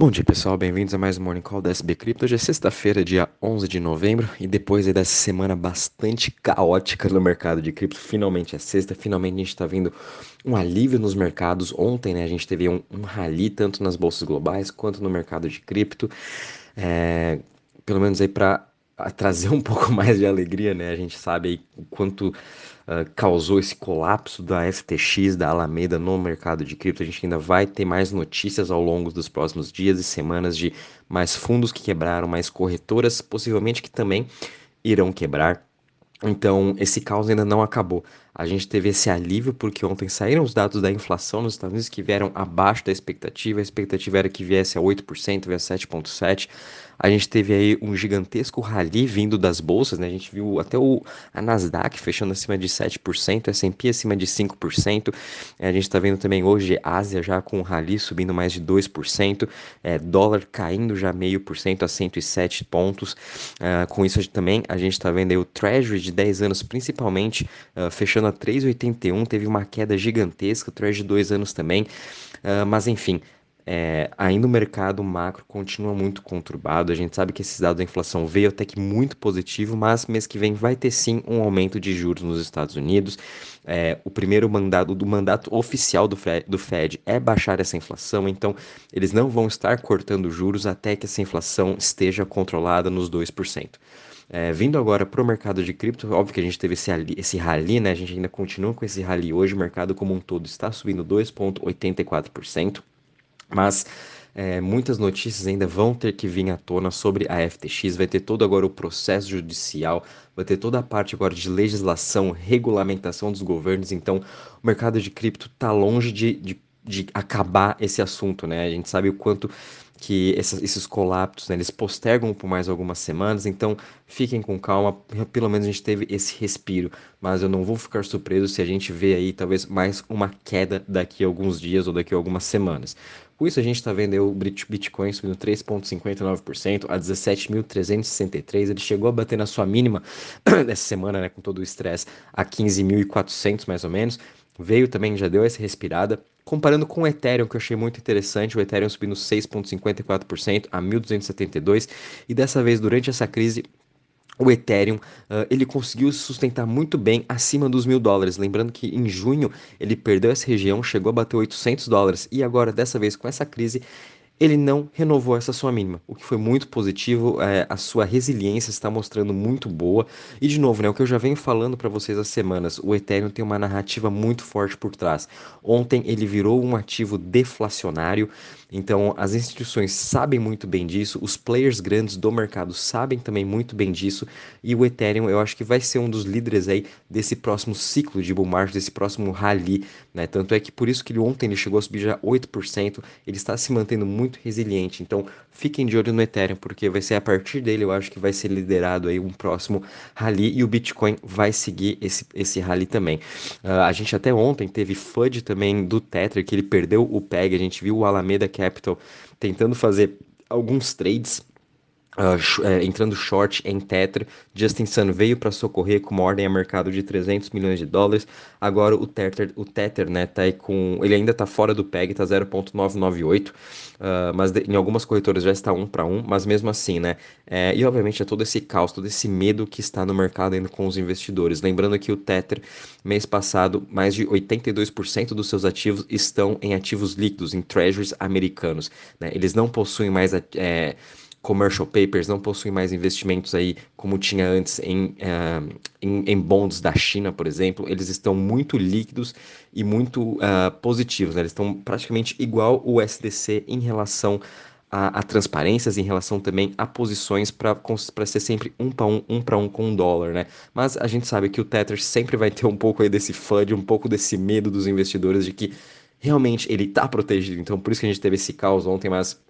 Bom dia pessoal, bem-vindos a mais um Morning Call da SB Crypto. Hoje é sexta-feira, dia 11 de novembro, e depois dessa semana bastante caótica no mercado de cripto, finalmente é sexta, finalmente a gente está vendo um alívio nos mercados. Ontem né, a gente teve um, um rally tanto nas bolsas globais quanto no mercado de cripto, é, pelo menos aí para trazer um pouco mais de alegria, né? A gente sabe aí o quanto uh, causou esse colapso da FTX, da Alameda no mercado de cripto. A gente ainda vai ter mais notícias ao longo dos próximos dias e semanas de mais fundos que quebraram, mais corretoras, possivelmente que também irão quebrar. Então, esse caos ainda não acabou. A gente teve esse alívio porque ontem saíram os dados da inflação nos Estados Unidos que vieram abaixo da expectativa. A expectativa era que viesse a 8%, veio a 7,7%. A gente teve aí um gigantesco rally vindo das bolsas, né? A gente viu até o, a Nasdaq fechando acima de 7%, S&P acima de 5%. É, a gente está vendo também hoje Ásia já com o rally subindo mais de 2%, é, dólar caindo já meio por cento a 107 pontos. Uh, com isso também a gente está vendo aí o Treasury de 10 anos, principalmente, uh, fechando a 3,81, teve uma queda gigantesca, o Treasury de 2 anos também. Uh, mas enfim, é, ainda o mercado macro continua muito conturbado. A gente sabe que esses dados da inflação veio até que muito positivo, mas mês que vem vai ter sim um aumento de juros nos Estados Unidos. É, o primeiro mandato do mandato oficial do Fed, do Fed é baixar essa inflação, então eles não vão estar cortando juros até que essa inflação esteja controlada nos 2%. É, vindo agora para o mercado de cripto, óbvio que a gente teve esse, esse rally, né? A gente ainda continua com esse rally hoje. O mercado como um todo está subindo 2,84%. Mas é, muitas notícias ainda vão ter que vir à tona sobre a FTX. Vai ter todo agora o processo judicial, vai ter toda a parte agora de legislação, regulamentação dos governos. Então, o mercado de cripto está longe de, de, de, acabar esse assunto, né? A gente sabe o quanto que esses, esses colapsos, né, eles postergam por mais algumas semanas, então fiquem com calma, pelo menos a gente teve esse respiro, mas eu não vou ficar surpreso se a gente vê aí talvez mais uma queda daqui a alguns dias ou daqui a algumas semanas. Com isso a gente está vendo o Bitcoin subindo 3,59% a 17.363, ele chegou a bater na sua mínima dessa semana, né, com todo o estresse, a 15.400 mais ou menos, veio também, já deu essa respirada, Comparando com o Ethereum, que eu achei muito interessante, o Ethereum subindo 6,54% a 1.272, e dessa vez, durante essa crise, o Ethereum uh, ele conseguiu se sustentar muito bem acima dos mil dólares. Lembrando que em junho ele perdeu essa região, chegou a bater 800 dólares. E agora dessa vez com essa crise ele não renovou essa sua mínima, o que foi muito positivo. É, a sua resiliência está mostrando muito boa. E de novo, né, o que eu já venho falando para vocês há semanas, o Ethereum tem uma narrativa muito forte por trás. Ontem ele virou um ativo deflacionário. Então, as instituições sabem muito bem disso, os players grandes do mercado sabem também muito bem disso, e o Ethereum eu acho que vai ser um dos líderes aí desse próximo ciclo de bull market, desse próximo rally, né? Tanto é que por isso que ele, ontem ele chegou a subir já 8%, ele está se mantendo muito resiliente. Então, fiquem de olho no Ethereum, porque vai ser a partir dele eu acho que vai ser liderado aí um próximo rally e o Bitcoin vai seguir esse, esse rally também. Uh, a gente até ontem teve FUD também do Tether, que ele perdeu o PEG, a gente viu o Alameda Capital tentando fazer alguns trades Uh, entrando short em Tether, Justin Sun veio para socorrer com uma ordem a mercado de 300 milhões de dólares. Agora o Tether, o Tether, né, tá aí com, ele ainda está fora do PEG, tá 0.998, uh, mas de, em algumas corretoras já está 1 para 1, mas mesmo assim, né, é, e obviamente é todo esse caos, todo esse medo que está no mercado ainda com os investidores. Lembrando que o Tether, mês passado, mais de 82% dos seus ativos estão em ativos líquidos, em treasuries americanos, né, eles não possuem mais é, commercial papers, não possuem mais investimentos aí como tinha antes em, uh, em, em, bonds da China, por exemplo, eles estão muito líquidos e muito uh, positivos, né? eles estão praticamente igual o SDC em relação a, a transparências, em relação também a posições para ser sempre um para um, um para um com um dólar, né? Mas a gente sabe que o Tether sempre vai ter um pouco aí desse FUD, um pouco desse medo dos investidores de que realmente ele está protegido, então por isso que a gente teve esse caos ontem, mas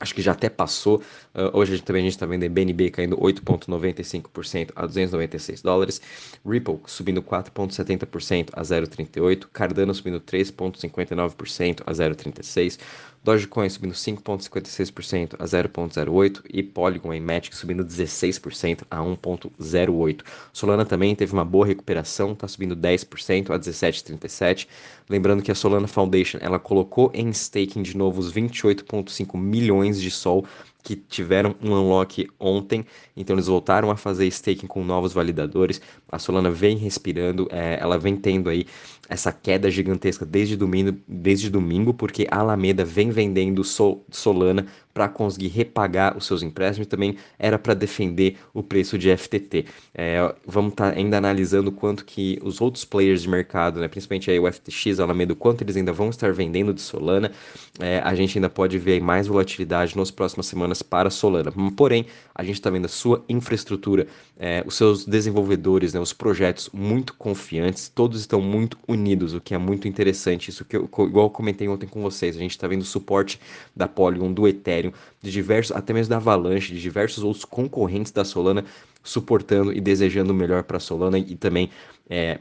Acho que já até passou. Uh, hoje a gente, também a gente está vendo BNB caindo 8,95% a 296 dólares. Ripple subindo 4,70% a 0,38. Cardano subindo 3,59% a 0,36. Dogecoin subindo 5,56% a 0,08% e Polygon e Matic subindo 16% a 1,08%. Solana também teve uma boa recuperação, está subindo 10% a 17,37%. Lembrando que a Solana Foundation ela colocou em staking de novo os 28,5 milhões de Sol que tiveram um unlock ontem, então eles voltaram a fazer staking com novos validadores. A Solana vem respirando, é, ela vem tendo aí essa queda gigantesca desde domingo, desde domingo porque a Alameda vem vendendo Sol, Solana para conseguir repagar os seus empréstimos também era para defender o preço de FTT. É, vamos estar tá ainda analisando quanto que os outros players de mercado, né, principalmente aí o FTX, a Alameda, quanto eles ainda vão estar vendendo de Solana. É, a gente ainda pode ver mais volatilidade nas próximas semanas para Solana. Porém, a gente está vendo a sua infraestrutura, é, os seus desenvolvedores, né, os projetos muito confiantes, todos estão muito unidos, o que é muito interessante. Isso que eu, igual eu comentei ontem com vocês, a gente está vendo o suporte da Polygon, do Ethereum, de diversos, até mesmo da Avalanche, de diversos outros concorrentes da Solana, suportando e desejando o melhor para a Solana e também é,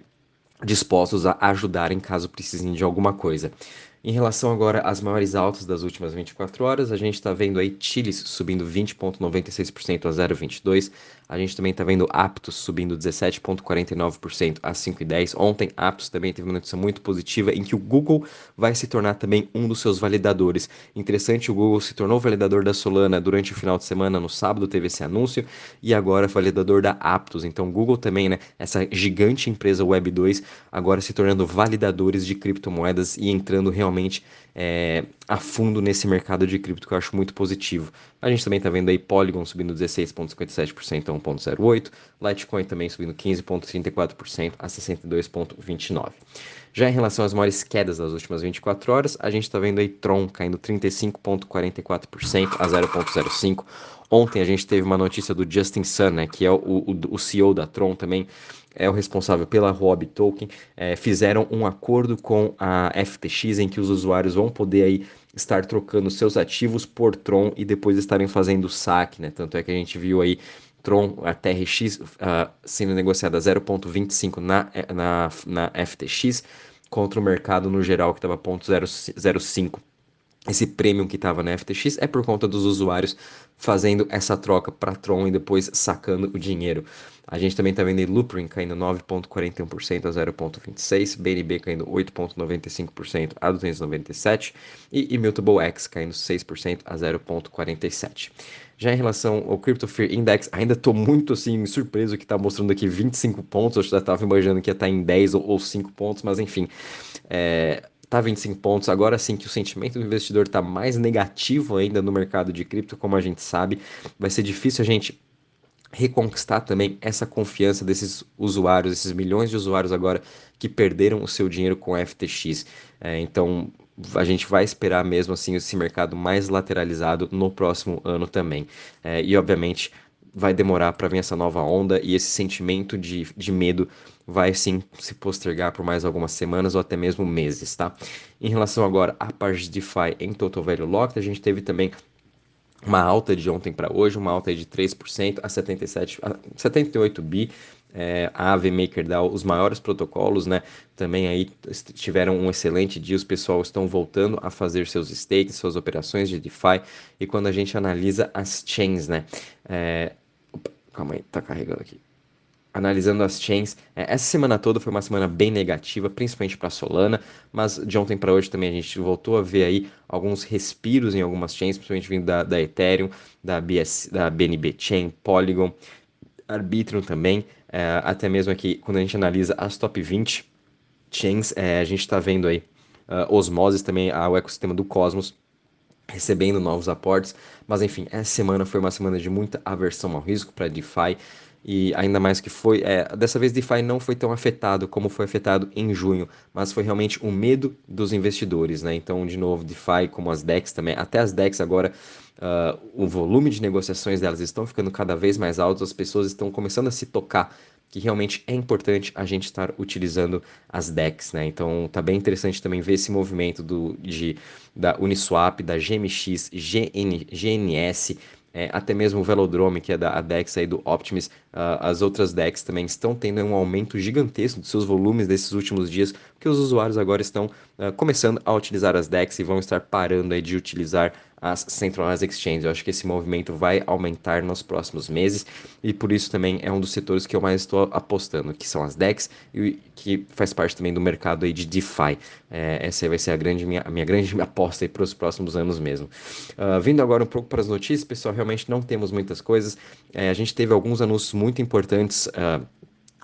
dispostos a ajudarem caso precisem de alguma coisa. Em relação agora às maiores altas das últimas 24 horas, a gente está vendo aí Chiles subindo 20,96% a 0,22%. A gente também está vendo Aptos subindo 17,49% a 5,10%. Ontem, Aptos também teve uma notícia muito positiva em que o Google vai se tornar também um dos seus validadores. Interessante, o Google se tornou validador da Solana durante o final de semana, no sábado teve esse anúncio, e agora validador da Aptos. Então, o Google também, né, essa gigante empresa Web2, agora se tornando validadores de criptomoedas e entrando realmente é, a fundo nesse mercado de cripto que eu acho muito positivo. A gente também está vendo aí Polygon subindo 16,57% a 1,08%, Litecoin também subindo 15,34% a 62,29%. Já em relação às maiores quedas das últimas 24 horas, a gente está vendo aí Tron caindo 35,44% a 0,05%. Ontem a gente teve uma notícia do Justin Sun, né, que é o, o, o CEO da Tron também, é o responsável pela Rob Token, é, fizeram um acordo com a FTX em que os usuários vão poder aí estar trocando seus ativos por Tron e depois estarem fazendo saque, né? Tanto é que a gente viu aí Tron, a TRX, uh, sendo negociada a 0,25 na, na, na FTX contra o mercado no geral que estava 0,05 esse premium que estava na FTX é por conta dos usuários fazendo essa troca para Tron e depois sacando o dinheiro. A gente também está vendo Loopring caindo 9,41% a 0,26%, BNB caindo 8,95% a 297% e Immutable X caindo 6% a 0,47%. Já em relação ao Crypto Fear Index, ainda estou muito assim surpreso que está mostrando aqui 25 pontos. Eu já estava imaginando que ia estar tá em 10 ou, ou 5 pontos, mas enfim. É, tá 25 pontos. Agora sim que o sentimento do investidor está mais negativo ainda no mercado de cripto, como a gente sabe, vai ser difícil a gente reconquistar também essa confiança desses usuários, esses milhões de usuários agora que perderam o seu dinheiro com FTX. É, então a gente vai esperar mesmo assim esse mercado mais lateralizado no próximo ano também. É, e obviamente vai demorar para vir essa nova onda e esse sentimento de, de medo vai sim se postergar por mais algumas semanas ou até mesmo meses, tá? Em relação agora à parte de DeFi em Total Value Locked, a gente teve também uma alta de ontem para hoje, uma alta de 3% a 77, a 78 bi. É, a AV MakerDAO, os maiores protocolos, né? Também aí tiveram um excelente dia, os pessoal estão voltando a fazer seus stakes, suas operações de DeFi. E quando a gente analisa as chains, né? É, calma aí, tá carregando aqui analisando as chains. É, essa semana toda foi uma semana bem negativa, principalmente para Solana, mas de ontem para hoje também a gente voltou a ver aí alguns respiros em algumas chains, principalmente vindo da, da Ethereum, da, BS, da BNB Chain, Polygon, Arbitrum também, é, até mesmo aqui quando a gente analisa as top 20 chains, é, a gente está vendo aí uh, Osmosis também, o ecossistema do Cosmos, recebendo novos aportes, mas enfim, essa semana foi uma semana de muita aversão ao risco para DeFi, e ainda mais que foi, é, dessa vez DeFi não foi tão afetado como foi afetado em junho, mas foi realmente o medo dos investidores, né? Então, de novo, DeFi como as DEX também, até as DEX agora, uh, o volume de negociações delas estão ficando cada vez mais alto, as pessoas estão começando a se tocar que realmente é importante a gente estar utilizando as DEX, né? Então tá bem interessante também ver esse movimento do, de, da Uniswap, da GMX, GN, GNS, é, até mesmo o Velodrome, que é da ADEX aí do Optimus, as outras DEX também estão tendo um aumento gigantesco dos seus volumes desses últimos dias, porque os usuários agora estão uh, começando a utilizar as DEX e vão estar parando aí de utilizar as Centralized Exchanges. Eu acho que esse movimento vai aumentar nos próximos meses e por isso também é um dos setores que eu mais estou apostando, que são as DEX e que faz parte também do mercado aí de DeFi. É, essa vai ser a, grande, minha, minha grande aposta para os próximos anos mesmo. Uh, vindo agora um pouco para as notícias, pessoal, realmente não temos muitas coisas. É, a gente teve alguns anúncios muito importantes uh,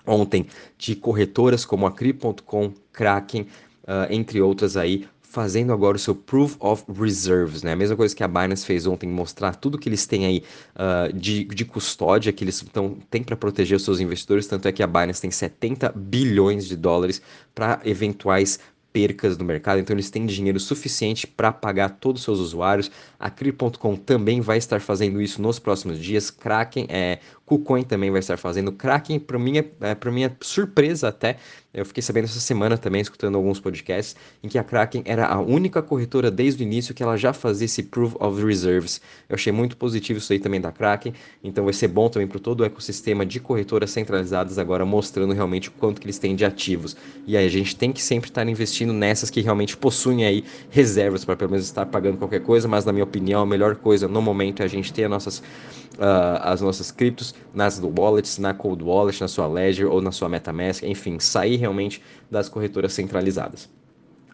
ontem de corretoras como a Cri.com, Kraken, uh, entre outras aí, fazendo agora o seu Proof of Reserves, né? A mesma coisa que a Binance fez ontem, mostrar tudo que eles têm aí uh, de, de custódia que eles tão, têm para proteger os seus investidores, tanto é que a Binance tem 70 bilhões de dólares para eventuais percas no mercado, então eles têm dinheiro suficiente para pagar todos os seus usuários. A Cri.com também vai estar fazendo isso nos próximos dias. Kraken, é, KuCoin também vai estar fazendo. Kraken, para minha, é, para minha surpresa até, eu fiquei sabendo essa semana também, escutando alguns podcasts, em que a Kraken era a única corretora desde o início que ela já fazia esse Proof of Reserves. Eu achei muito positivo isso aí também da Kraken, então vai ser bom também para todo o ecossistema de corretoras centralizadas agora, mostrando realmente o quanto que eles têm de ativos. E aí a gente tem que sempre estar investindo nessas que realmente possuem aí reservas para pelo menos estar pagando qualquer coisa, mas na minha opinião a melhor coisa no momento é a gente ter as nossas, uh, as nossas criptos nas wallets, na Cold Wallet, na sua Ledger ou na sua MetaMask, enfim, sair realmente das corretoras centralizadas.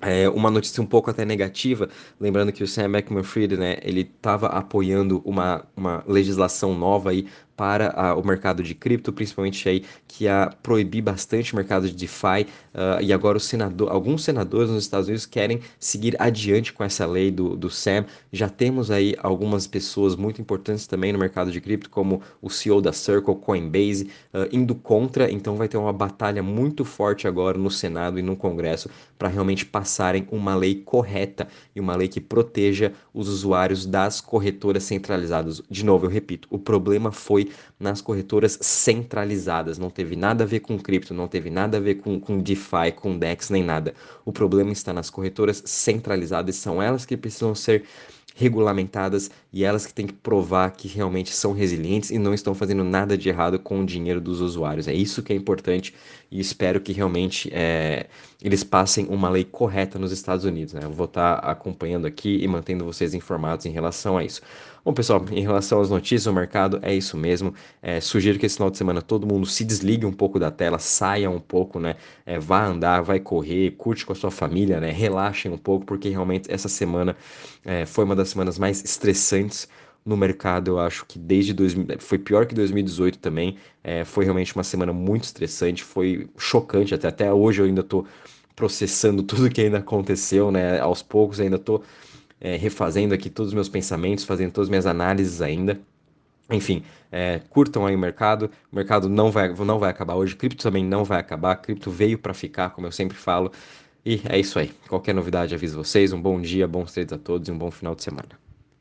É uma notícia um pouco até negativa, lembrando que o Sam Bankman-Fried, né, ele estava apoiando uma, uma legislação nova aí para a, o mercado de cripto, principalmente aí que ia proibir bastante o mercado de DeFi uh, e agora senador, alguns senadores nos Estados Unidos querem seguir adiante com essa lei do, do SAM. Já temos aí algumas pessoas muito importantes também no mercado de cripto, como o CEO da Circle, Coinbase, uh, indo contra, então vai ter uma batalha muito forte agora no Senado e no Congresso para realmente passarem uma lei correta e uma lei que proteja os usuários das corretoras centralizadas. De novo, eu repito, o problema foi nas corretoras centralizadas. Não teve nada a ver com cripto, não teve nada a ver com, com DeFi, com DEX, nem nada. O problema está nas corretoras centralizadas, são elas que precisam ser regulamentadas e elas que têm que provar que realmente são resilientes e não estão fazendo nada de errado com o dinheiro dos usuários. É isso que é importante e espero que realmente é, eles passem uma lei correta nos Estados Unidos. Né? Eu vou estar acompanhando aqui e mantendo vocês informados em relação a isso. Bom, pessoal, em relação às notícias do mercado, é isso mesmo. É, sugiro que esse final de semana todo mundo se desligue um pouco da tela, saia um pouco, né? É, vá andar, vai correr, curte com a sua família, né? Relaxem um pouco, porque realmente essa semana é, foi uma das semanas mais estressantes no mercado, eu acho que desde 2000, foi pior que 2018 também. É, foi realmente uma semana muito estressante, foi chocante até. Até hoje eu ainda estou processando tudo que ainda aconteceu, né? Aos poucos ainda estou é, refazendo aqui todos os meus pensamentos, fazendo todas as minhas análises ainda. Enfim, é, curtam aí o mercado. O mercado não vai, não vai acabar hoje. Cripto também não vai acabar. Cripto veio para ficar, como eu sempre falo. E é isso aí. Qualquer novidade aviso vocês. Um bom dia, bons trades a todos e um bom final de semana.